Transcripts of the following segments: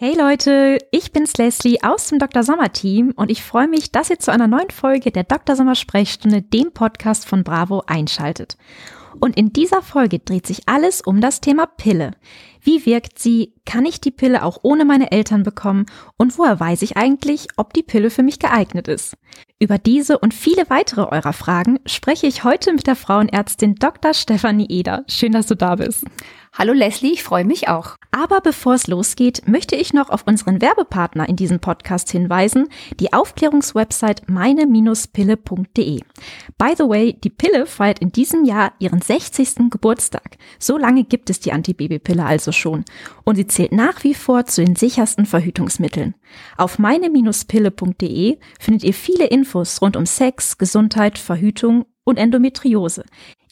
Hey Leute, ich bin's Leslie aus dem Dr. Sommer Team und ich freue mich, dass ihr zu einer neuen Folge der Dr. Sommer Sprechstunde, dem Podcast von Bravo, einschaltet. Und in dieser Folge dreht sich alles um das Thema Pille. Wie wirkt sie? Kann ich die Pille auch ohne meine Eltern bekommen? Und woher weiß ich eigentlich, ob die Pille für mich geeignet ist? Über diese und viele weitere eurer Fragen spreche ich heute mit der Frauenärztin Dr. Stefanie Eder. Schön, dass du da bist. Hallo Leslie, ich freue mich auch. Aber bevor es losgeht, möchte ich noch auf unseren Werbepartner in diesem Podcast hinweisen, die Aufklärungswebsite meine-pille.de. By the way, die Pille feiert in diesem Jahr ihren 60. Geburtstag. So lange gibt es die Antibabypille also schon. Und sie zählt nach wie vor zu den sichersten Verhütungsmitteln. Auf meine-pille.de findet ihr viele Infos rund um Sex, Gesundheit, Verhütung und Endometriose.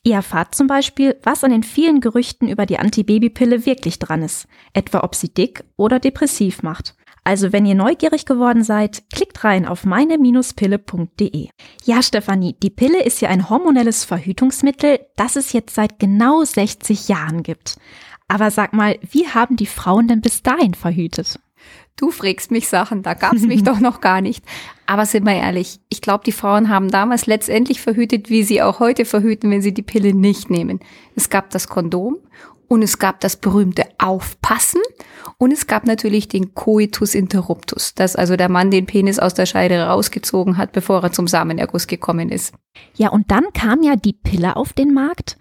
Ihr erfahrt zum Beispiel, was an den vielen Gerüchten über die Antibabypille wirklich dran ist, etwa ob sie dick oder depressiv macht. Also wenn ihr neugierig geworden seid, klickt rein auf meine-pille.de. Ja, Stefanie, die Pille ist ja ein hormonelles Verhütungsmittel, das es jetzt seit genau 60 Jahren gibt. Aber sag mal, wie haben die Frauen denn bis dahin verhütet? Du fragst mich Sachen, da gab's mich doch noch gar nicht. Aber sind wir ehrlich, ich glaube, die Frauen haben damals letztendlich verhütet, wie sie auch heute verhüten, wenn sie die Pille nicht nehmen. Es gab das Kondom und es gab das berühmte Aufpassen und es gab natürlich den Coitus interruptus, dass also der Mann den Penis aus der Scheide rausgezogen hat, bevor er zum Samenerguss gekommen ist. Ja, und dann kam ja die Pille auf den Markt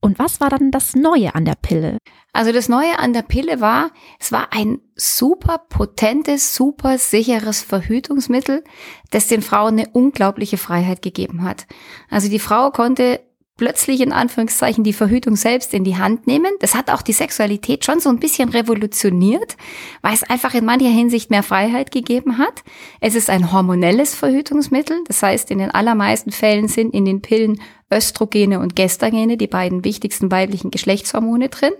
und was war dann das Neue an der Pille? Also das Neue an der Pille war, es war ein super potentes, super sicheres Verhütungsmittel, das den Frauen eine unglaubliche Freiheit gegeben hat. Also die Frau konnte plötzlich in Anführungszeichen die Verhütung selbst in die Hand nehmen. Das hat auch die Sexualität schon so ein bisschen revolutioniert, weil es einfach in mancher Hinsicht mehr Freiheit gegeben hat. Es ist ein hormonelles Verhütungsmittel. Das heißt, in den allermeisten Fällen sind in den Pillen Östrogene und Gestagene, die beiden wichtigsten weiblichen Geschlechtshormone drin.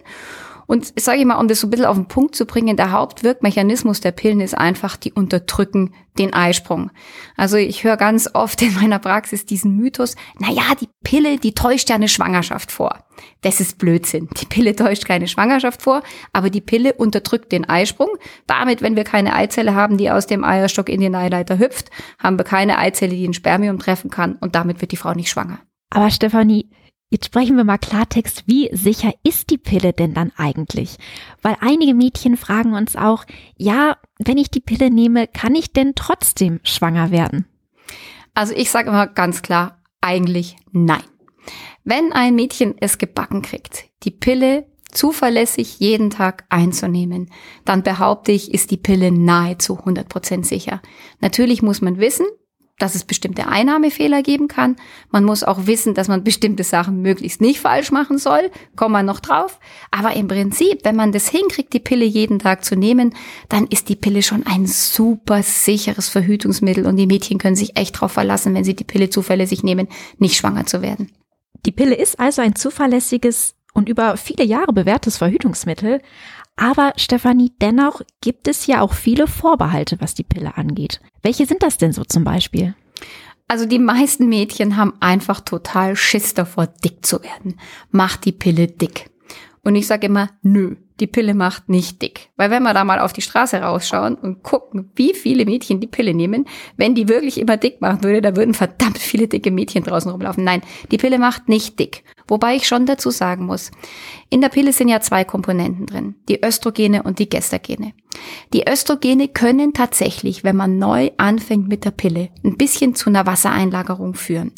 Und sage ich mal, um das so ein bisschen auf den Punkt zu bringen, der Hauptwirkmechanismus der Pillen ist einfach, die unterdrücken den Eisprung. Also ich höre ganz oft in meiner Praxis diesen Mythos, na ja, die Pille, die täuscht ja eine Schwangerschaft vor. Das ist Blödsinn. Die Pille täuscht keine Schwangerschaft vor, aber die Pille unterdrückt den Eisprung. Damit, wenn wir keine Eizelle haben, die aus dem Eierstock in den Eileiter hüpft, haben wir keine Eizelle, die ein Spermium treffen kann und damit wird die Frau nicht schwanger. Aber Stefanie, Jetzt sprechen wir mal Klartext. Wie sicher ist die Pille denn dann eigentlich? Weil einige Mädchen fragen uns auch, ja, wenn ich die Pille nehme, kann ich denn trotzdem schwanger werden? Also ich sage immer ganz klar, eigentlich nein. Wenn ein Mädchen es gebacken kriegt, die Pille zuverlässig jeden Tag einzunehmen, dann behaupte ich, ist die Pille nahezu 100% sicher. Natürlich muss man wissen, dass es bestimmte Einnahmefehler geben kann. Man muss auch wissen, dass man bestimmte Sachen möglichst nicht falsch machen soll. Kommen wir noch drauf. Aber im Prinzip, wenn man das hinkriegt, die Pille jeden Tag zu nehmen, dann ist die Pille schon ein super sicheres Verhütungsmittel und die Mädchen können sich echt darauf verlassen, wenn sie die Pille zuverlässig nehmen, nicht schwanger zu werden. Die Pille ist also ein zuverlässiges und über viele Jahre bewährtes Verhütungsmittel. Aber Stefanie, dennoch gibt es ja auch viele Vorbehalte, was die Pille angeht. Welche sind das denn so zum Beispiel? Also die meisten Mädchen haben einfach total Schiss davor, dick zu werden. Macht die Pille dick. Und ich sage immer, nö, die Pille macht nicht dick. Weil wenn wir da mal auf die Straße rausschauen und gucken, wie viele Mädchen die Pille nehmen, wenn die wirklich immer dick machen würde, da würden verdammt viele dicke Mädchen draußen rumlaufen. Nein, die Pille macht nicht dick. Wobei ich schon dazu sagen muss, in der Pille sind ja zwei Komponenten drin, die Östrogene und die Gestagene. Die Östrogene können tatsächlich, wenn man neu anfängt mit der Pille, ein bisschen zu einer Wassereinlagerung führen.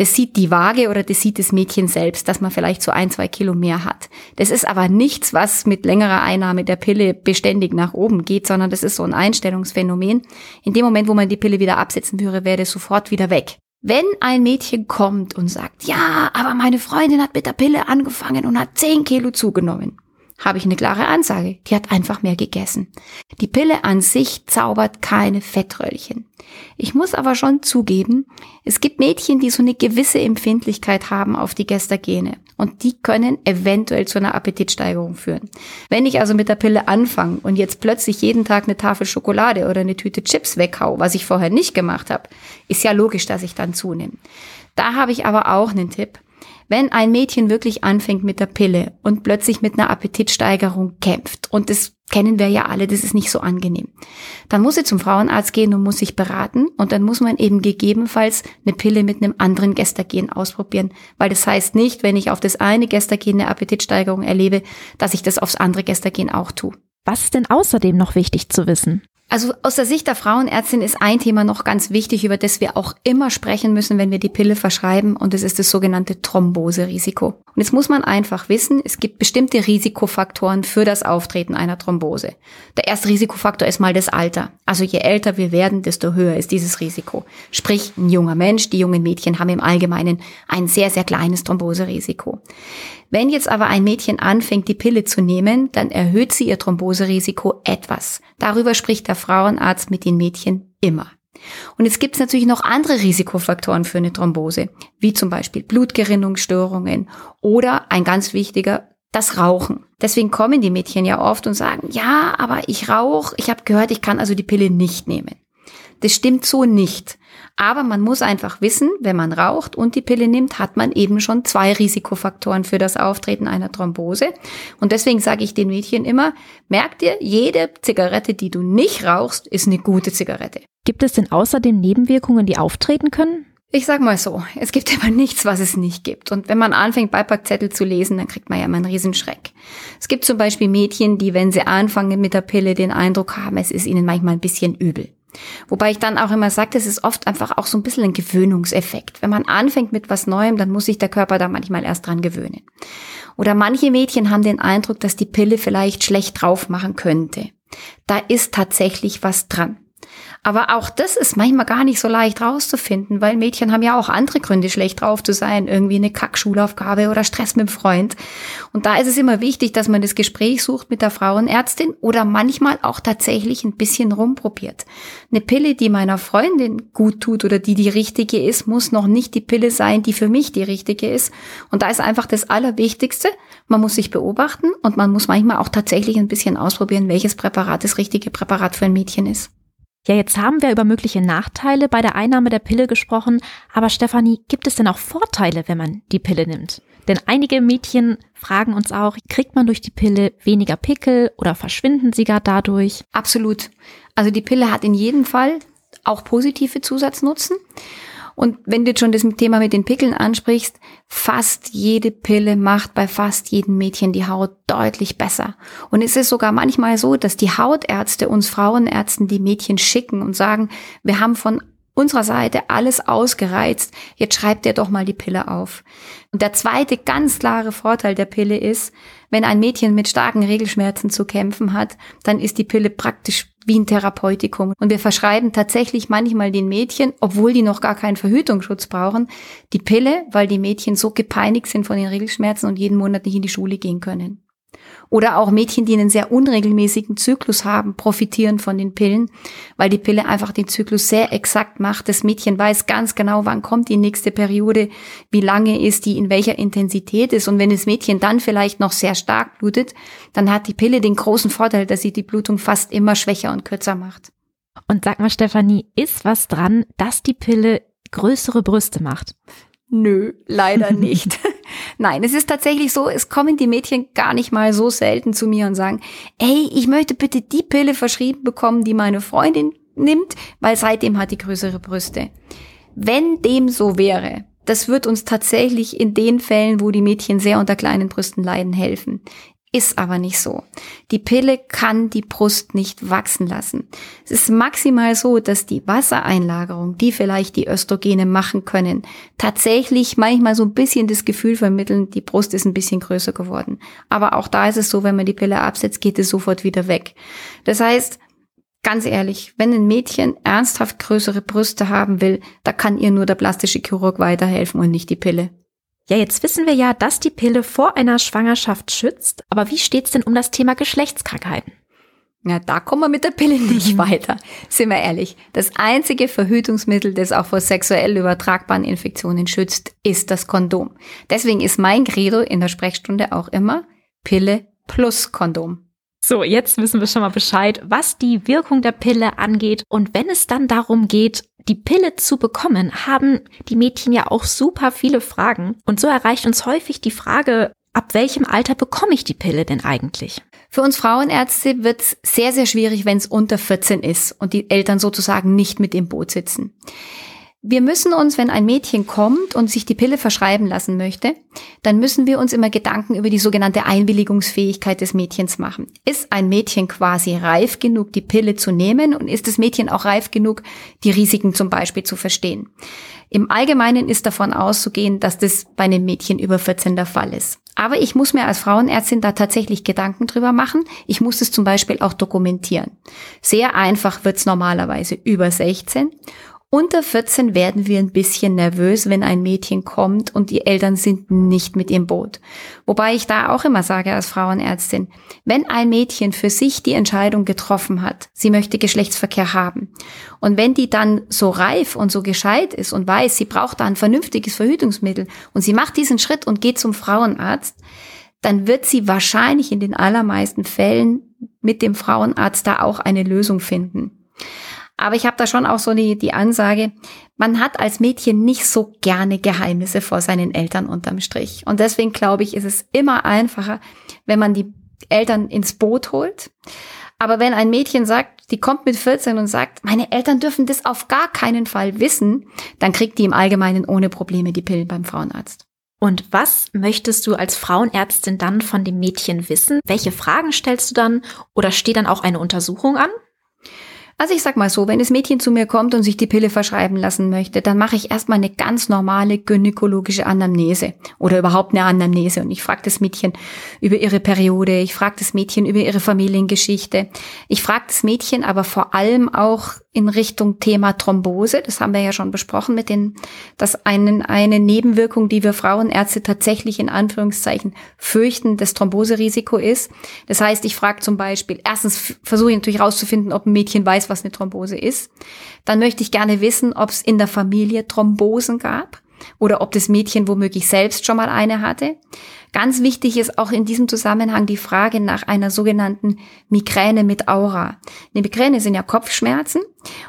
Das sieht die Waage oder das sieht das Mädchen selbst, dass man vielleicht so ein, zwei Kilo mehr hat. Das ist aber nichts, was mit längerer Einnahme der Pille beständig nach oben geht, sondern das ist so ein Einstellungsphänomen. In dem Moment, wo man die Pille wieder absetzen würde, wäre das sofort wieder weg. Wenn ein Mädchen kommt und sagt, ja, aber meine Freundin hat mit der Pille angefangen und hat 10 Kilo zugenommen, habe ich eine klare Ansage. Die hat einfach mehr gegessen. Die Pille an sich zaubert keine Fettröllchen. Ich muss aber schon zugeben, es gibt Mädchen, die so eine gewisse Empfindlichkeit haben auf die Gestagene. Und die können eventuell zu einer Appetitsteigerung führen. Wenn ich also mit der Pille anfange und jetzt plötzlich jeden Tag eine Tafel Schokolade oder eine Tüte Chips weghau, was ich vorher nicht gemacht habe, ist ja logisch, dass ich dann zunehme. Da habe ich aber auch einen Tipp. Wenn ein Mädchen wirklich anfängt mit der Pille und plötzlich mit einer Appetitsteigerung kämpft und es kennen wir ja alle, das ist nicht so angenehm. Dann muss sie zum Frauenarzt gehen und muss sich beraten und dann muss man eben gegebenenfalls eine Pille mit einem anderen Gestagen ausprobieren, weil das heißt nicht, wenn ich auf das eine Gestagen eine Appetitsteigerung erlebe, dass ich das aufs andere Gestagen auch tue. Was ist denn außerdem noch wichtig zu wissen? Also aus der Sicht der Frauenärztin ist ein Thema noch ganz wichtig, über das wir auch immer sprechen müssen, wenn wir die Pille verschreiben, und das ist das sogenannte Thromboserisiko. Und jetzt muss man einfach wissen, es gibt bestimmte Risikofaktoren für das Auftreten einer Thrombose. Der erste Risikofaktor ist mal das Alter. Also je älter wir werden, desto höher ist dieses Risiko. Sprich, ein junger Mensch, die jungen Mädchen haben im Allgemeinen ein sehr, sehr kleines Thromboserisiko. Wenn jetzt aber ein Mädchen anfängt, die Pille zu nehmen, dann erhöht sie ihr Thromboserisiko etwas. Darüber spricht der Frauenarzt mit den Mädchen immer. Und jetzt gibt es natürlich noch andere Risikofaktoren für eine Thrombose, wie zum Beispiel Blutgerinnungsstörungen oder ein ganz wichtiger, das Rauchen. Deswegen kommen die Mädchen ja oft und sagen, ja, aber ich rauche, ich habe gehört, ich kann also die Pille nicht nehmen. Das stimmt so nicht. Aber man muss einfach wissen, wenn man raucht und die Pille nimmt, hat man eben schon zwei Risikofaktoren für das Auftreten einer Thrombose. Und deswegen sage ich den Mädchen immer, merk dir, jede Zigarette, die du nicht rauchst, ist eine gute Zigarette. Gibt es denn außerdem Nebenwirkungen, die auftreten können? Ich sag mal so, es gibt immer nichts, was es nicht gibt. Und wenn man anfängt, Beipackzettel zu lesen, dann kriegt man ja immer einen Riesenschreck. Es gibt zum Beispiel Mädchen, die, wenn sie anfangen mit der Pille, den Eindruck haben, es ist ihnen manchmal ein bisschen übel. Wobei ich dann auch immer sage, das ist oft einfach auch so ein bisschen ein Gewöhnungseffekt. Wenn man anfängt mit was Neuem, dann muss sich der Körper da manchmal erst dran gewöhnen. Oder manche Mädchen haben den Eindruck, dass die Pille vielleicht schlecht drauf machen könnte. Da ist tatsächlich was dran. Aber auch das ist manchmal gar nicht so leicht rauszufinden, weil Mädchen haben ja auch andere Gründe, schlecht drauf zu sein. Irgendwie eine Kackschulaufgabe oder Stress mit dem Freund. Und da ist es immer wichtig, dass man das Gespräch sucht mit der Frauenärztin oder manchmal auch tatsächlich ein bisschen rumprobiert. Eine Pille, die meiner Freundin gut tut oder die die richtige ist, muss noch nicht die Pille sein, die für mich die richtige ist. Und da ist einfach das Allerwichtigste, man muss sich beobachten und man muss manchmal auch tatsächlich ein bisschen ausprobieren, welches Präparat das richtige Präparat für ein Mädchen ist. Ja, jetzt haben wir über mögliche Nachteile bei der Einnahme der Pille gesprochen, aber Stefanie, gibt es denn auch Vorteile, wenn man die Pille nimmt? Denn einige Mädchen fragen uns auch, kriegt man durch die Pille weniger Pickel oder verschwinden sie gar dadurch? Absolut. Also die Pille hat in jedem Fall auch positive Zusatznutzen. Und wenn du jetzt schon das Thema mit den Pickeln ansprichst, fast jede Pille macht bei fast jedem Mädchen die Haut deutlich besser. Und es ist sogar manchmal so, dass die Hautärzte uns Frauenärzten die Mädchen schicken und sagen, wir haben von unserer Seite alles ausgereizt, jetzt schreibt ihr doch mal die Pille auf. Und der zweite ganz klare Vorteil der Pille ist, wenn ein Mädchen mit starken Regelschmerzen zu kämpfen hat, dann ist die Pille praktisch wie ein Therapeutikum. Und wir verschreiben tatsächlich manchmal den Mädchen, obwohl die noch gar keinen Verhütungsschutz brauchen, die Pille, weil die Mädchen so gepeinigt sind von den Regelschmerzen und jeden Monat nicht in die Schule gehen können. Oder auch Mädchen, die einen sehr unregelmäßigen Zyklus haben, profitieren von den Pillen, weil die Pille einfach den Zyklus sehr exakt macht. Das Mädchen weiß ganz genau, wann kommt die nächste Periode, wie lange ist die, in welcher Intensität ist. Und wenn das Mädchen dann vielleicht noch sehr stark blutet, dann hat die Pille den großen Vorteil, dass sie die Blutung fast immer schwächer und kürzer macht. Und sag mal, Stefanie, ist was dran, dass die Pille größere Brüste macht? Nö, leider nicht. Nein, es ist tatsächlich so, es kommen die Mädchen gar nicht mal so selten zu mir und sagen, ey, ich möchte bitte die Pille verschrieben bekommen, die meine Freundin nimmt, weil seitdem hat die größere Brüste. Wenn dem so wäre, das wird uns tatsächlich in den Fällen, wo die Mädchen sehr unter kleinen Brüsten leiden, helfen. Ist aber nicht so. Die Pille kann die Brust nicht wachsen lassen. Es ist maximal so, dass die Wassereinlagerung, die vielleicht die Östrogene machen können, tatsächlich manchmal so ein bisschen das Gefühl vermitteln, die Brust ist ein bisschen größer geworden. Aber auch da ist es so, wenn man die Pille absetzt, geht es sofort wieder weg. Das heißt, ganz ehrlich, wenn ein Mädchen ernsthaft größere Brüste haben will, da kann ihr nur der plastische Chirurg weiterhelfen und nicht die Pille. Ja, jetzt wissen wir ja, dass die Pille vor einer Schwangerschaft schützt, aber wie steht's denn um das Thema Geschlechtskrankheiten? Ja, da kommen wir mit der Pille nicht weiter. Sind wir ehrlich. Das einzige Verhütungsmittel, das auch vor sexuell übertragbaren Infektionen schützt, ist das Kondom. Deswegen ist mein Credo in der Sprechstunde auch immer Pille plus Kondom. So, jetzt wissen wir schon mal Bescheid, was die Wirkung der Pille angeht. Und wenn es dann darum geht, die Pille zu bekommen, haben die Mädchen ja auch super viele Fragen. Und so erreicht uns häufig die Frage, ab welchem Alter bekomme ich die Pille denn eigentlich? Für uns Frauenärzte wird es sehr, sehr schwierig, wenn es unter 14 ist und die Eltern sozusagen nicht mit im Boot sitzen. Wir müssen uns, wenn ein Mädchen kommt und sich die Pille verschreiben lassen möchte, dann müssen wir uns immer Gedanken über die sogenannte Einwilligungsfähigkeit des Mädchens machen. Ist ein Mädchen quasi reif genug, die Pille zu nehmen und ist das Mädchen auch reif genug, die Risiken zum Beispiel zu verstehen? Im Allgemeinen ist davon auszugehen, dass das bei einem Mädchen über 14 der Fall ist. Aber ich muss mir als Frauenärztin da tatsächlich Gedanken drüber machen. Ich muss es zum Beispiel auch dokumentieren. Sehr einfach wird's normalerweise über 16 unter 14 werden wir ein bisschen nervös, wenn ein Mädchen kommt und die Eltern sind nicht mit im Boot. Wobei ich da auch immer sage als Frauenärztin, wenn ein Mädchen für sich die Entscheidung getroffen hat, sie möchte Geschlechtsverkehr haben und wenn die dann so reif und so gescheit ist und weiß, sie braucht da ein vernünftiges Verhütungsmittel und sie macht diesen Schritt und geht zum Frauenarzt, dann wird sie wahrscheinlich in den allermeisten Fällen mit dem Frauenarzt da auch eine Lösung finden. Aber ich habe da schon auch so die, die Ansage, man hat als Mädchen nicht so gerne Geheimnisse vor seinen Eltern unterm Strich. Und deswegen glaube ich, ist es immer einfacher, wenn man die Eltern ins Boot holt. Aber wenn ein Mädchen sagt, die kommt mit 14 und sagt, meine Eltern dürfen das auf gar keinen Fall wissen, dann kriegt die im Allgemeinen ohne Probleme die Pillen beim Frauenarzt. Und was möchtest du als Frauenärztin dann von dem Mädchen wissen? Welche Fragen stellst du dann? Oder steht dann auch eine Untersuchung an? Also ich sag mal so, wenn das Mädchen zu mir kommt und sich die Pille verschreiben lassen möchte, dann mache ich erstmal eine ganz normale gynäkologische Anamnese oder überhaupt eine Anamnese. Und ich frage das Mädchen über ihre Periode, ich frage das Mädchen über ihre Familiengeschichte, ich frage das Mädchen aber vor allem auch in Richtung Thema Thrombose. Das haben wir ja schon besprochen mit den, dass einen, eine Nebenwirkung, die wir Frauenärzte tatsächlich in Anführungszeichen fürchten, das Thromboserisiko ist. Das heißt, ich frage zum Beispiel, erstens versuche ich natürlich herauszufinden, ob ein Mädchen weiß, was eine Thrombose ist. Dann möchte ich gerne wissen, ob es in der Familie Thrombosen gab oder ob das Mädchen womöglich selbst schon mal eine hatte. Ganz wichtig ist auch in diesem Zusammenhang die Frage nach einer sogenannten Migräne mit Aura. Eine Migräne sind ja Kopfschmerzen.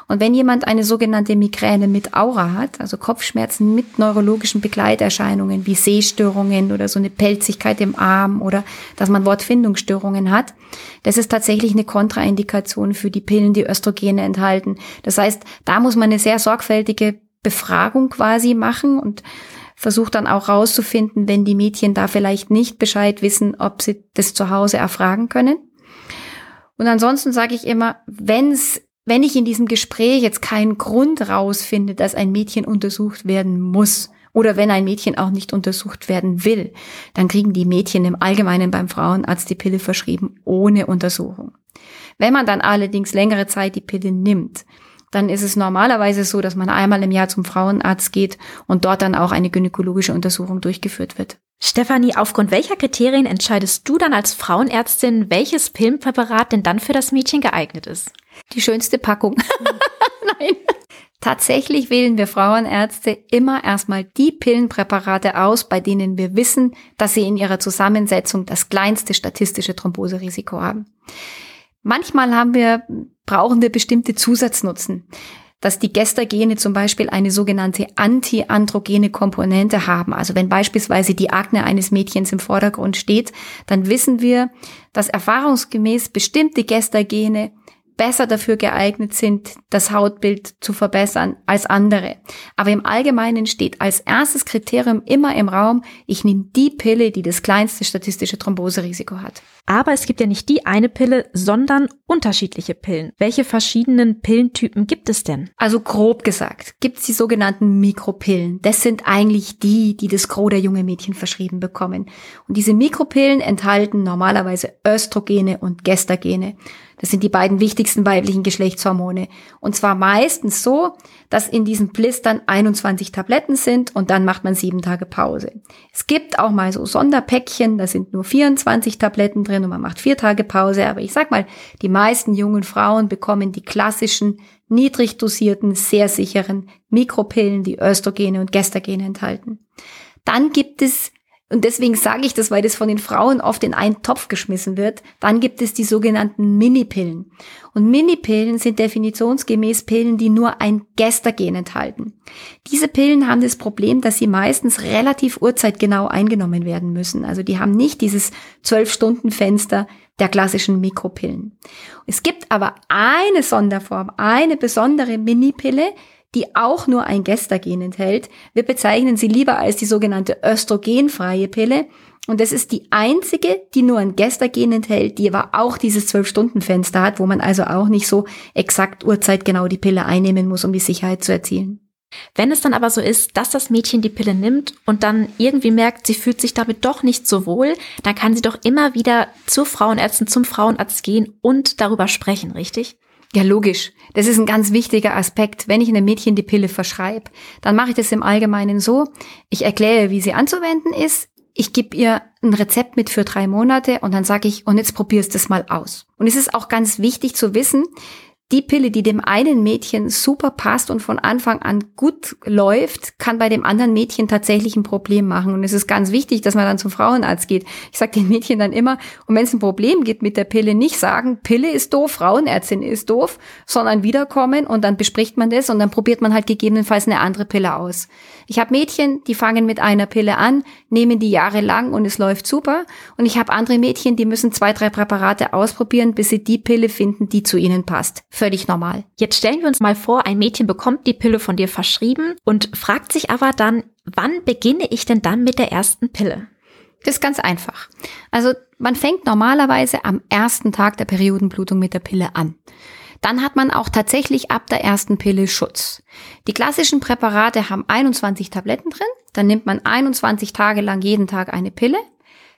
Und wenn jemand eine sogenannte Migräne mit Aura hat, also Kopfschmerzen mit neurologischen Begleiterscheinungen wie Sehstörungen oder so eine Pelzigkeit im Arm oder dass man Wortfindungsstörungen hat, das ist tatsächlich eine Kontraindikation für die Pillen, die Östrogene enthalten. Das heißt, da muss man eine sehr sorgfältige Befragung quasi machen und versucht dann auch rauszufinden, wenn die Mädchen da vielleicht nicht Bescheid wissen, ob sie das zu Hause erfragen können. Und ansonsten sage ich immer, wenn's, wenn ich in diesem Gespräch jetzt keinen Grund rausfinde, dass ein Mädchen untersucht werden muss, oder wenn ein Mädchen auch nicht untersucht werden will, dann kriegen die Mädchen im Allgemeinen beim Frauenarzt die Pille verschrieben ohne Untersuchung. Wenn man dann allerdings längere Zeit die Pille nimmt, dann ist es normalerweise so, dass man einmal im Jahr zum Frauenarzt geht und dort dann auch eine gynäkologische Untersuchung durchgeführt wird. Stefanie, aufgrund welcher Kriterien entscheidest du dann als Frauenärztin, welches Pillenpräparat denn dann für das Mädchen geeignet ist? Die schönste Packung. Nein. Tatsächlich wählen wir Frauenärzte immer erstmal die Pillenpräparate aus, bei denen wir wissen, dass sie in ihrer Zusammensetzung das kleinste statistische Thromboserisiko haben. Manchmal haben wir, brauchen wir bestimmte Zusatznutzen dass die Gestagene zum Beispiel eine sogenannte antiandrogene Komponente haben. Also wenn beispielsweise die Akne eines Mädchens im Vordergrund steht, dann wissen wir, dass erfahrungsgemäß bestimmte Gestagene besser dafür geeignet sind, das Hautbild zu verbessern als andere. Aber im Allgemeinen steht als erstes Kriterium immer im Raum, ich nehme die Pille, die das kleinste statistische Thromboserisiko hat. Aber es gibt ja nicht die eine Pille, sondern unterschiedliche Pillen. Welche verschiedenen Pillentypen gibt es denn? Also grob gesagt, gibt es die sogenannten Mikropillen. Das sind eigentlich die, die das Gros der junge Mädchen verschrieben bekommen. Und diese Mikropillen enthalten normalerweise Östrogene und Gestagene. Das sind die beiden wichtigsten weiblichen Geschlechtshormone. Und zwar meistens so, dass in diesen Blistern 21 Tabletten sind und dann macht man sieben Tage Pause. Es gibt auch mal so Sonderpäckchen, da sind nur 24 Tabletten drin und man macht vier Tage Pause. Aber ich sag mal, die meisten jungen Frauen bekommen die klassischen, niedrig dosierten, sehr sicheren Mikropillen, die Östrogene und Gestagene enthalten. Dann gibt es Und deswegen sage ich das, weil das von den Frauen oft in einen Topf geschmissen wird. Dann gibt es die sogenannten Minipillen. Und Minipillen sind definitionsgemäß Pillen, die nur ein Gestagen enthalten. Diese Pillen haben das Problem, dass sie meistens relativ urzeitgenau eingenommen werden müssen. Also die haben nicht dieses zwölf Stunden Fenster der klassischen Mikropillen. Es gibt aber eine Sonderform, eine besondere Minipille, die auch nur ein Gestagen enthält. Wir bezeichnen sie lieber als die sogenannte östrogenfreie Pille. Und das ist die einzige, die nur ein Gestagen enthält, die aber auch dieses Zwölf-Stunden-Fenster hat, wo man also auch nicht so exakt urzeitgenau die Pille einnehmen muss, um die Sicherheit zu erzielen. Wenn es dann aber so ist, dass das Mädchen die Pille nimmt und dann irgendwie merkt, sie fühlt sich damit doch nicht so wohl, dann kann sie doch immer wieder zur Frauenärztin, zum Frauenarzt gehen und darüber sprechen, richtig? Ja, logisch. Das ist ein ganz wichtiger Aspekt. Wenn ich einem Mädchen die Pille verschreibe, dann mache ich das im Allgemeinen so. Ich erkläre, wie sie anzuwenden ist. Ich gebe ihr ein Rezept mit für drei Monate und dann sage ich, und jetzt probierst du es mal aus. Und es ist auch ganz wichtig zu wissen, die Pille, die dem einen Mädchen super passt und von Anfang an gut läuft, kann bei dem anderen Mädchen tatsächlich ein Problem machen. Und es ist ganz wichtig, dass man dann zum Frauenarzt geht. Ich sage den Mädchen dann immer, und wenn es ein Problem gibt mit der Pille, nicht sagen, Pille ist doof, Frauenärztin ist doof, sondern wiederkommen und dann bespricht man das und dann probiert man halt gegebenenfalls eine andere Pille aus. Ich habe Mädchen, die fangen mit einer Pille an, nehmen die jahrelang und es läuft super. Und ich habe andere Mädchen, die müssen zwei, drei Präparate ausprobieren, bis sie die Pille finden, die zu ihnen passt. Völlig normal. Jetzt stellen wir uns mal vor, ein Mädchen bekommt die Pille von dir verschrieben und fragt sich aber dann, wann beginne ich denn dann mit der ersten Pille? Das ist ganz einfach. Also man fängt normalerweise am ersten Tag der Periodenblutung mit der Pille an dann hat man auch tatsächlich ab der ersten Pille Schutz. Die klassischen Präparate haben 21 Tabletten drin, dann nimmt man 21 Tage lang jeden Tag eine Pille,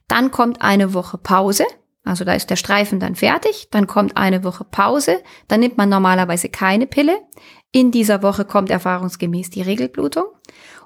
dann kommt eine Woche Pause, also da ist der Streifen dann fertig, dann kommt eine Woche Pause, dann nimmt man normalerweise keine Pille. In dieser Woche kommt erfahrungsgemäß die Regelblutung.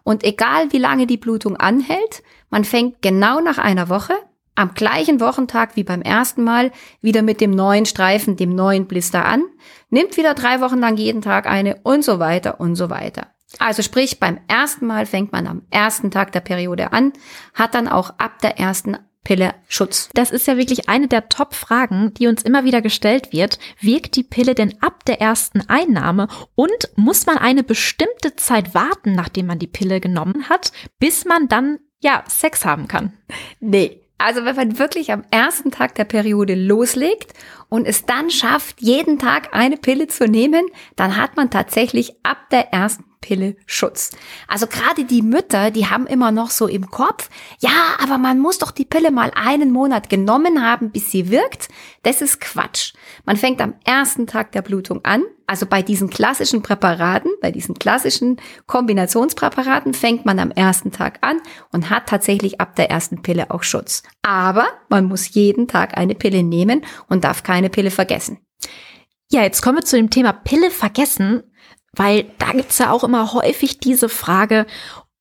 Und egal wie lange die Blutung anhält, man fängt genau nach einer Woche am gleichen Wochentag wie beim ersten Mal wieder mit dem neuen Streifen, dem neuen Blister an, nimmt wieder drei Wochen lang jeden Tag eine und so weiter und so weiter. Also sprich, beim ersten Mal fängt man am ersten Tag der Periode an, hat dann auch ab der ersten Pille Schutz. Das ist ja wirklich eine der Top-Fragen, die uns immer wieder gestellt wird. Wirkt die Pille denn ab der ersten Einnahme und muss man eine bestimmte Zeit warten, nachdem man die Pille genommen hat, bis man dann ja Sex haben kann? Nee, also wenn man wirklich am ersten Tag der Periode loslegt und es dann schafft, jeden Tag eine Pille zu nehmen, dann hat man tatsächlich ab der ersten Pille Schutz. Also gerade die Mütter, die haben immer noch so im Kopf, ja, aber man muss doch die Pille mal einen Monat genommen haben, bis sie wirkt. Das ist Quatsch. Man fängt am ersten Tag der Blutung an. Also bei diesen klassischen Präparaten, bei diesen klassischen Kombinationspräparaten fängt man am ersten Tag an und hat tatsächlich ab der ersten Pille auch Schutz. Aber man muss jeden Tag eine Pille nehmen und darf keine Pille vergessen. Ja, jetzt kommen wir zu dem Thema Pille vergessen. Weil da gibt's ja auch immer häufig diese Frage,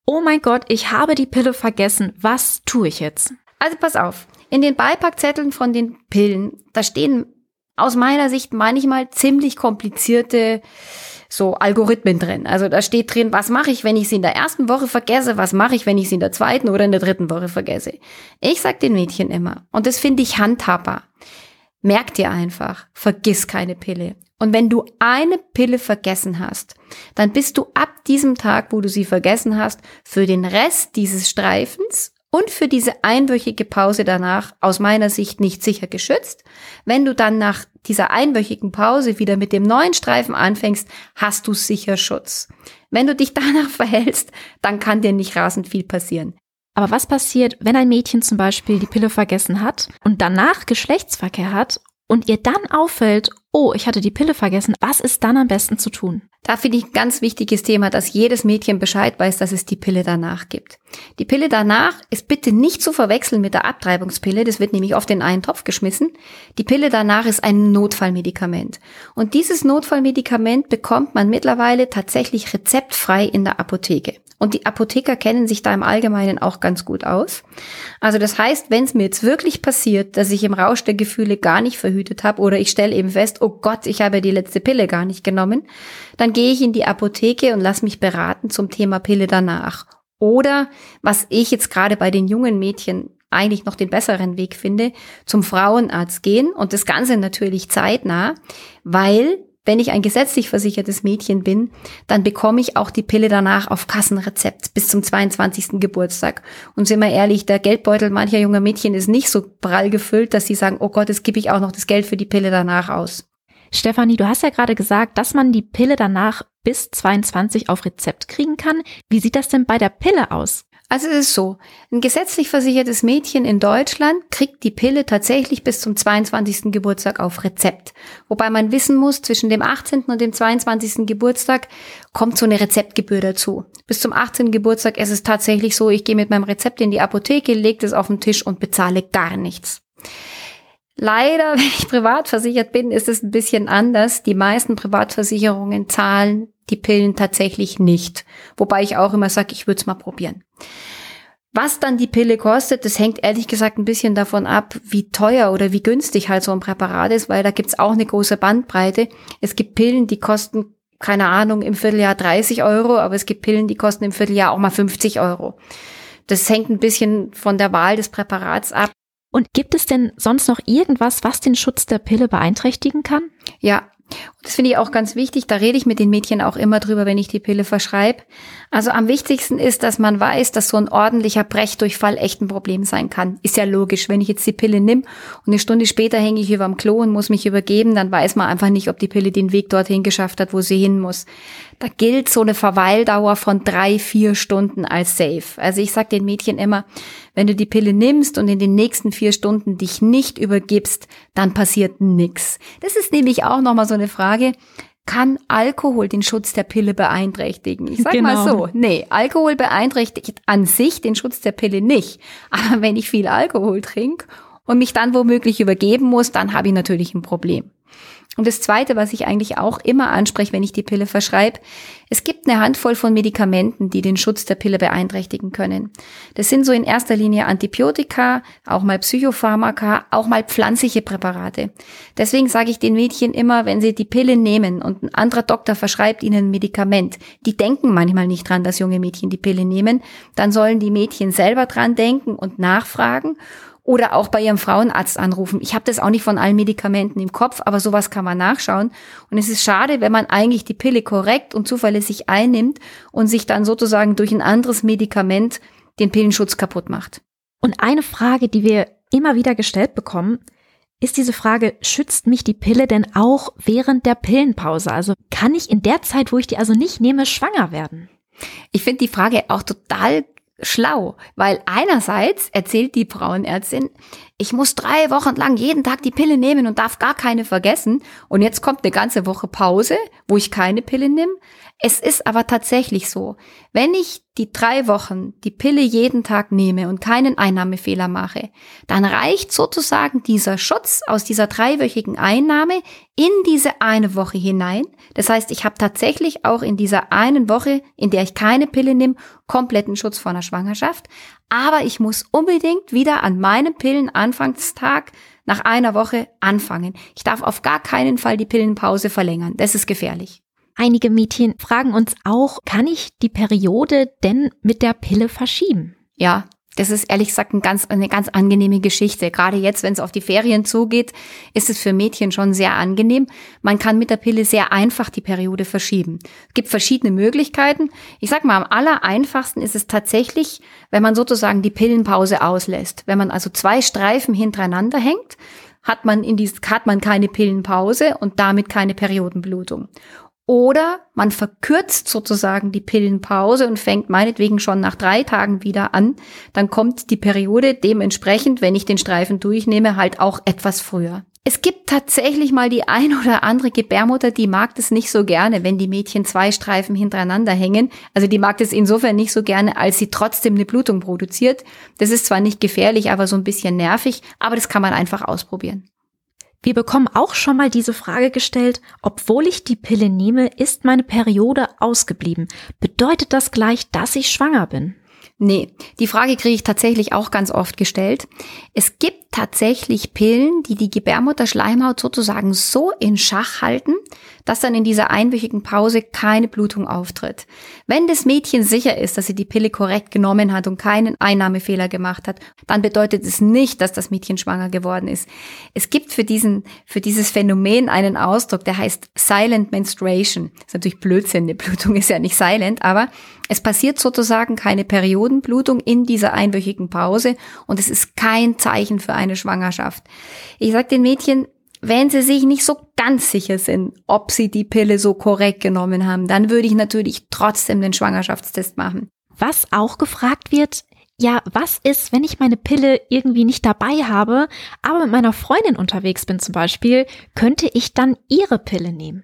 oh mein Gott, ich habe die Pille vergessen, was tue ich jetzt? Also pass auf, in den Beipackzetteln von den Pillen, da stehen aus meiner Sicht manchmal ziemlich komplizierte so Algorithmen drin. Also da steht drin, was mache ich, wenn ich sie in der ersten Woche vergesse, was mache ich, wenn ich sie in der zweiten oder in der dritten Woche vergesse. Ich sag den Mädchen immer, und das finde ich handhabbar. Merk dir einfach, vergiss keine Pille. Und wenn du eine Pille vergessen hast, dann bist du ab diesem Tag, wo du sie vergessen hast, für den Rest dieses Streifens und für diese einwöchige Pause danach aus meiner Sicht nicht sicher geschützt. Wenn du dann nach dieser einwöchigen Pause wieder mit dem neuen Streifen anfängst, hast du sicher Schutz. Wenn du dich danach verhältst, dann kann dir nicht rasend viel passieren. Aber was passiert, wenn ein Mädchen zum Beispiel die Pille vergessen hat und danach Geschlechtsverkehr hat und ihr dann auffällt, oh, ich hatte die Pille vergessen, was ist dann am besten zu tun? Da finde ich ein ganz wichtiges Thema, dass jedes Mädchen Bescheid weiß, dass es die Pille danach gibt. Die Pille danach ist bitte nicht zu verwechseln mit der Abtreibungspille, das wird nämlich oft in einen Topf geschmissen. Die Pille danach ist ein Notfallmedikament. Und dieses Notfallmedikament bekommt man mittlerweile tatsächlich rezeptfrei in der Apotheke. Und die Apotheker kennen sich da im Allgemeinen auch ganz gut aus. Also das heißt, wenn es mir jetzt wirklich passiert, dass ich im Rausch der Gefühle gar nicht verhütet habe oder ich stelle eben fest, oh Gott, ich habe die letzte Pille gar nicht genommen, dann gehe ich in die Apotheke und lass mich beraten zum Thema Pille danach. Oder was ich jetzt gerade bei den jungen Mädchen eigentlich noch den besseren Weg finde, zum Frauenarzt gehen und das Ganze natürlich zeitnah, weil wenn ich ein gesetzlich versichertes Mädchen bin, dann bekomme ich auch die Pille danach auf Kassenrezept bis zum 22. Geburtstag. Und sind wir ehrlich, der Geldbeutel mancher junger Mädchen ist nicht so prall gefüllt, dass sie sagen, oh Gott, jetzt gebe ich auch noch das Geld für die Pille danach aus. Stefanie, du hast ja gerade gesagt, dass man die Pille danach bis 22 auf Rezept kriegen kann. Wie sieht das denn bei der Pille aus? Also es ist so, ein gesetzlich versichertes Mädchen in Deutschland kriegt die Pille tatsächlich bis zum 22. Geburtstag auf Rezept. Wobei man wissen muss, zwischen dem 18. und dem 22. Geburtstag kommt so eine Rezeptgebühr dazu. Bis zum 18. Geburtstag ist es tatsächlich so, ich gehe mit meinem Rezept in die Apotheke, lege es auf den Tisch und bezahle gar nichts. Leider, wenn ich privat versichert bin, ist es ein bisschen anders. Die meisten Privatversicherungen zahlen die Pillen tatsächlich nicht. Wobei ich auch immer sage, ich würde es mal probieren. Was dann die Pille kostet, das hängt ehrlich gesagt ein bisschen davon ab, wie teuer oder wie günstig halt so ein Präparat ist, weil da gibt's auch eine große Bandbreite. Es gibt Pillen, die kosten, keine Ahnung, im Vierteljahr 30 Euro, aber es gibt Pillen, die kosten im Vierteljahr auch mal 50 Euro. Das hängt ein bisschen von der Wahl des Präparats ab. Und gibt es denn sonst noch irgendwas, was den Schutz der Pille beeinträchtigen kann? Ja, das finde ich auch ganz wichtig. Da rede ich mit den Mädchen auch immer drüber, wenn ich die Pille verschreibe. Also am wichtigsten ist, dass man weiß, dass so ein ordentlicher Brechdurchfall echt ein Problem sein kann. Ist ja logisch. Wenn ich jetzt die Pille nimm und eine Stunde später hänge ich über dem Klo und muss mich übergeben, dann weiß man einfach nicht, ob die Pille den Weg dorthin geschafft hat, wo sie hin muss. Da gilt so eine Verweildauer von drei, vier Stunden als safe. Also ich sage den Mädchen immer, wenn du die Pille nimmst und in den nächsten vier Stunden dich nicht übergibst, dann passiert nichts. Das ist nämlich auch nochmal so eine Frage. Kann Alkohol den Schutz der Pille beeinträchtigen? Ich sag genau. mal so, nee, Alkohol beeinträchtigt an sich den Schutz der Pille nicht. Aber wenn ich viel Alkohol trinke und mich dann womöglich übergeben muss, dann habe ich natürlich ein Problem. Und das Zweite, was ich eigentlich auch immer anspreche, wenn ich die Pille verschreibe, es gibt eine Handvoll von Medikamenten, die den Schutz der Pille beeinträchtigen können. Das sind so in erster Linie Antibiotika, auch mal Psychopharmaka, auch mal pflanzliche Präparate. Deswegen sage ich den Mädchen immer, wenn sie die Pille nehmen und ein anderer Doktor verschreibt ihnen ein Medikament, die denken manchmal nicht dran, dass junge Mädchen die Pille nehmen, dann sollen die Mädchen selber dran denken und nachfragen oder auch bei ihrem Frauenarzt anrufen. Ich habe das auch nicht von allen Medikamenten im Kopf, aber sowas kann man nachschauen. Und es ist schade, wenn man eigentlich die Pille korrekt und zuverlässig einnimmt und sich dann sozusagen durch ein anderes Medikament den Pillenschutz kaputt macht. Und eine Frage, die wir immer wieder gestellt bekommen, ist diese Frage, schützt mich die Pille denn auch während der Pillenpause? Also kann ich in der Zeit, wo ich die also nicht nehme, schwanger werden? Ich finde die Frage auch total schlau, weil einerseits erzählt die Frauenärztin, ich muss drei Wochen lang jeden Tag die Pille nehmen und darf gar keine vergessen. Und jetzt kommt eine ganze Woche Pause, wo ich keine Pille nehme. Es ist aber tatsächlich so, wenn ich die drei Wochen die Pille jeden Tag nehme und keinen Einnahmefehler mache, dann reicht sozusagen dieser Schutz aus dieser dreiwöchigen Einnahme in diese eine Woche hinein. Das heißt, ich habe tatsächlich auch in dieser einen Woche, in der ich keine Pille nehme, kompletten Schutz vor einer Schwangerschaft. Aber ich muss unbedingt wieder an meinem Pillenanfangstag nach einer Woche anfangen. Ich darf auf gar keinen Fall die Pillenpause verlängern. Das ist gefährlich. Einige Mädchen fragen uns auch, kann ich die Periode denn mit der Pille verschieben? Ja, das ist ehrlich gesagt ein ganz, eine ganz angenehme Geschichte. Gerade jetzt, wenn es auf die Ferien zugeht, ist es für Mädchen schon sehr angenehm. Man kann mit der Pille sehr einfach die Periode verschieben. Es gibt verschiedene Möglichkeiten. Ich sag mal, am aller einfachsten ist es tatsächlich, wenn man sozusagen die Pillenpause auslässt. Wenn man also zwei Streifen hintereinander hängt, hat man in dies, hat man keine Pillenpause und damit keine Periodenblutung. Oder man verkürzt sozusagen die Pillenpause und fängt meinetwegen schon nach drei Tagen wieder an. Dann kommt die Periode dementsprechend, wenn ich den Streifen durchnehme, halt auch etwas früher. Es gibt tatsächlich mal die ein oder andere Gebärmutter, die mag das nicht so gerne, wenn die Mädchen zwei Streifen hintereinander hängen. Also die mag das insofern nicht so gerne, als sie trotzdem eine Blutung produziert. Das ist zwar nicht gefährlich, aber so ein bisschen nervig, aber das kann man einfach ausprobieren. Wir bekommen auch schon mal diese Frage gestellt, obwohl ich die Pille nehme, ist meine Periode ausgeblieben. Bedeutet das gleich, dass ich schwanger bin? Nee, die Frage kriege ich tatsächlich auch ganz oft gestellt. Es gibt tatsächlich Pillen, die die Gebärmutterschleimhaut sozusagen so in Schach halten, dass dann in dieser einwöchigen Pause keine Blutung auftritt. Wenn das Mädchen sicher ist, dass sie die Pille korrekt genommen hat und keinen Einnahmefehler gemacht hat, dann bedeutet es nicht, dass das Mädchen schwanger geworden ist. Es gibt für diesen, für dieses Phänomen einen Ausdruck, der heißt Silent Menstruation. Das ist natürlich Blödsinn, eine Blutung ist ja nicht silent, aber es passiert sozusagen keine Periodenblutung in dieser einwöchigen Pause und es ist kein Zeichen für eine Schwangerschaft. Ich sage den Mädchen, wenn sie sich nicht so ganz sicher sind, ob sie die Pille so korrekt genommen haben, dann würde ich natürlich trotzdem den Schwangerschaftstest machen. Was auch gefragt wird, ja, was ist, wenn ich meine Pille irgendwie nicht dabei habe, aber mit meiner Freundin unterwegs bin zum Beispiel, könnte ich dann ihre Pille nehmen?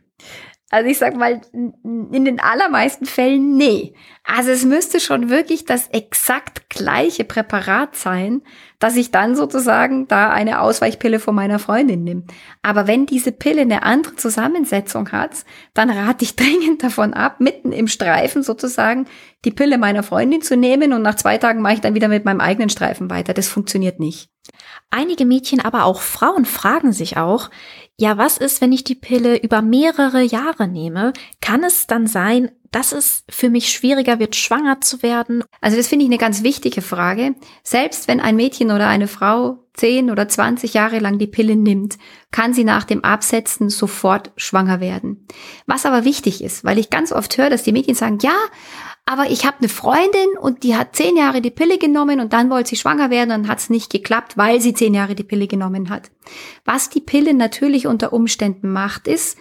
Also ich sag mal, in den allermeisten Fällen nee. Also es müsste schon wirklich das exakt gleiche Präparat sein, dass ich dann sozusagen da eine Ausweichpille von meiner Freundin nehme. Aber wenn diese Pille eine andere Zusammensetzung hat, dann rate ich dringend davon ab, mitten im Streifen sozusagen die Pille meiner Freundin zu nehmen und nach zwei Tagen mache ich dann wieder mit meinem eigenen Streifen weiter. Das funktioniert nicht. Einige Mädchen, aber auch Frauen fragen sich auch, ja, was ist, wenn ich die Pille über mehrere Jahre nehme? Kann es dann sein, dass es für mich schwieriger wird, schwanger zu werden? Also das finde ich eine ganz wichtige Frage. Selbst wenn ein Mädchen oder eine Frau 10 oder 20 Jahre lang die Pille nimmt, kann sie nach dem Absetzen sofort schwanger werden. Was aber wichtig ist, weil ich ganz oft höre, dass die Mädchen sagen, ja, aber ich habe eine Freundin und die hat zehn Jahre die Pille genommen und dann wollte sie schwanger werden und hat es nicht geklappt, weil sie zehn Jahre die Pille genommen hat. Was die Pille natürlich unter Umständen macht, ist,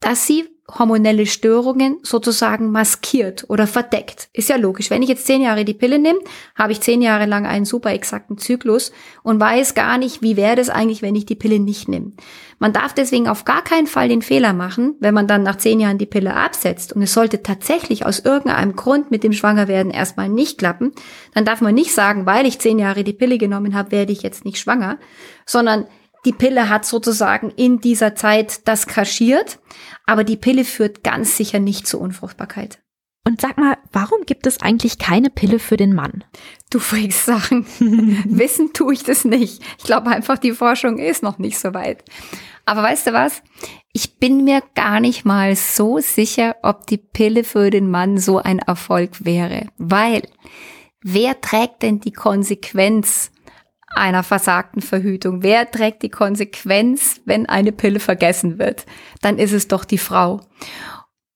dass sie hormonelle Störungen sozusagen maskiert oder verdeckt. Ist ja logisch. Wenn ich jetzt zehn Jahre die Pille nehme, habe ich zehn Jahre lang einen super exakten Zyklus und weiß gar nicht, wie wäre das eigentlich, wenn ich die Pille nicht nehme. Man darf deswegen auf gar keinen Fall den Fehler machen, wenn man dann nach zehn Jahren die Pille absetzt und es sollte tatsächlich aus irgendeinem Grund mit dem Schwangerwerden erstmal nicht klappen, dann darf man nicht sagen, weil ich zehn Jahre die Pille genommen habe, werde ich jetzt nicht schwanger, sondern die Pille hat sozusagen in dieser Zeit das kaschiert, aber die Pille führt ganz sicher nicht zur Unfruchtbarkeit. Und sag mal, warum gibt es eigentlich keine Pille für den Mann? Du fragst Sachen. Wissen tue ich das nicht. Ich glaube einfach, die Forschung ist noch nicht so weit. Aber weißt du was? Ich bin mir gar nicht mal so sicher, ob die Pille für den Mann so ein Erfolg wäre. Weil, wer trägt denn die Konsequenz einer versagten Verhütung? Wer trägt die Konsequenz, wenn eine Pille vergessen wird? Dann ist es doch die Frau.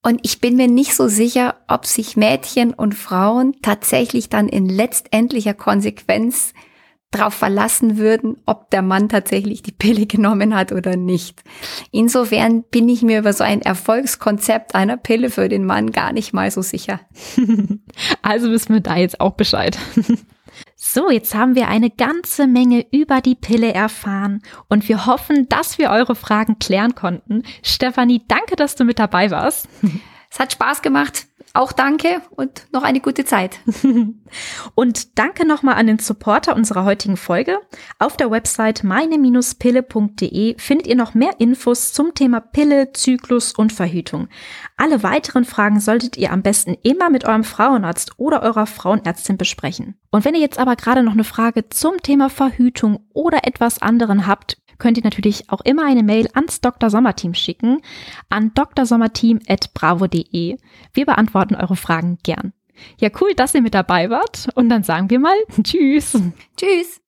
Und ich bin mir nicht so sicher, ob sich Mädchen und Frauen tatsächlich dann in letztendlicher Konsequenz darauf verlassen würden, ob der Mann tatsächlich die Pille genommen hat oder nicht. Insofern bin ich mir über so ein Erfolgskonzept einer Pille für den Mann gar nicht mal so sicher. also wissen wir da jetzt auch Bescheid. So, jetzt haben wir eine ganze Menge über die Pille erfahren und wir hoffen, dass wir eure Fragen klären konnten. Stefanie, danke, dass du mit dabei warst. Es hat Spaß gemacht. Auch danke und noch eine gute Zeit. und danke nochmal an den Supporter unserer heutigen Folge. Auf der Website meine-pille.de findet ihr noch mehr Infos zum Thema Pille, Zyklus und Verhütung. Alle weiteren Fragen solltet ihr am besten immer mit eurem Frauenarzt oder eurer Frauenärztin besprechen. Und wenn ihr jetzt aber gerade noch eine Frage zum Thema Verhütung oder etwas anderen habt, könnt ihr natürlich auch immer eine Mail ans Dr. Sommerteam schicken, an drsommerteam.bravo.de. Wir beantworten eure Fragen gern. Ja, cool, dass ihr mit dabei wart. Und dann sagen wir mal Tschüss. Tschüss.